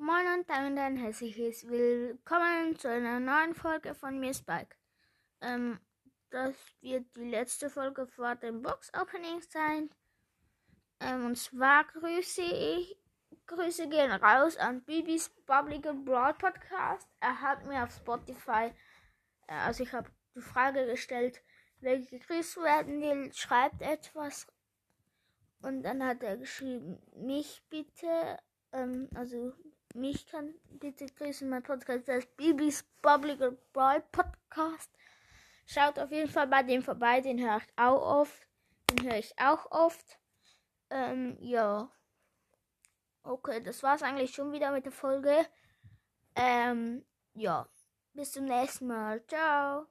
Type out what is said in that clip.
Moin und damit ein herzliches Willkommen zu einer neuen Folge von mir, Spike. Ähm, das wird die letzte Folge vor dem Box-Opening sein. Ähm, und zwar grüße ich, Grüße gehen raus an Bibis Public Broad Podcast. Er hat mir auf Spotify, äh, also ich habe die Frage gestellt, wer gegrüßt werden will, schreibt etwas. Und dann hat er geschrieben, mich bitte, ähm, also mich kann bitte grüßen. Mein Podcast heißt Bibis Public Boy Podcast. Schaut auf jeden Fall bei dem vorbei, den höre ich auch oft. Den höre ich auch oft. Ähm, ja. Okay, das war's eigentlich schon wieder mit der Folge. Ähm, ja. Bis zum nächsten Mal. Ciao.